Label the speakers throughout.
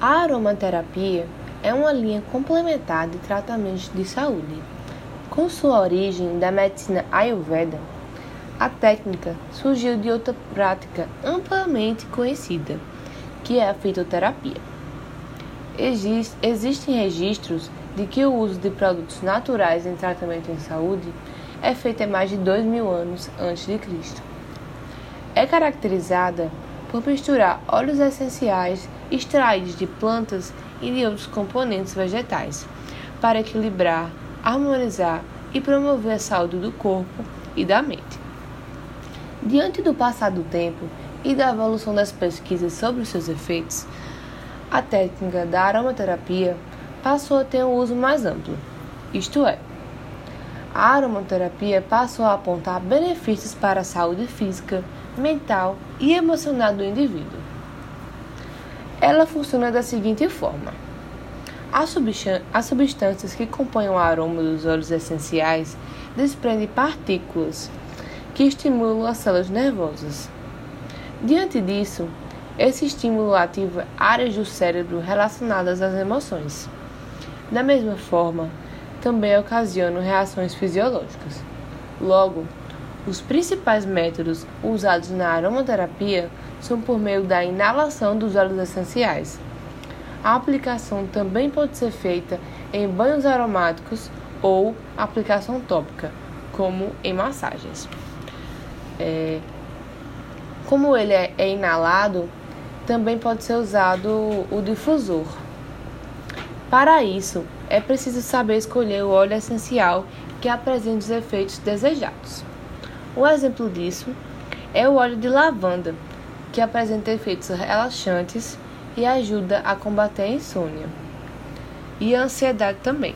Speaker 1: A aromaterapia é uma linha complementar de tratamentos de saúde. Com sua origem da medicina Ayurveda, a técnica surgiu de outra prática amplamente conhecida, que é a fitoterapia. Existem registros de que o uso de produtos naturais em tratamento em saúde é feito há mais de dois mil anos antes de Cristo. É caracterizada por misturar óleos essenciais extraídos de plantas e de outros componentes vegetais, para equilibrar, harmonizar e promover a saúde do corpo e da mente. Diante do passar do tempo e da evolução das pesquisas sobre os seus efeitos, a técnica da aromaterapia passou a ter um uso mais amplo, isto é, a aromaterapia passou a apontar benefícios para a saúde física, mental e emocional do indivíduo. Ela funciona da seguinte forma: as substâncias que compõem o aroma dos óleos essenciais desprendem partículas que estimulam as células nervosas. Diante disso, esse estímulo ativa áreas do cérebro relacionadas às emoções. Da mesma forma, também ocasionam reações fisiológicas. Logo, os principais métodos usados na aromaterapia são por meio da inalação dos óleos essenciais. A aplicação também pode ser feita em banhos aromáticos ou aplicação tópica, como em massagens. É, como ele é, é inalado, também pode ser usado o difusor. Para isso, é preciso saber escolher o óleo essencial que apresente os efeitos desejados. Um exemplo disso é o óleo de lavanda, que apresenta efeitos relaxantes e ajuda a combater a insônia e a ansiedade também.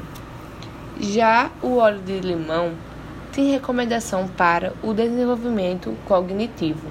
Speaker 1: Já o óleo de limão tem recomendação para o desenvolvimento cognitivo.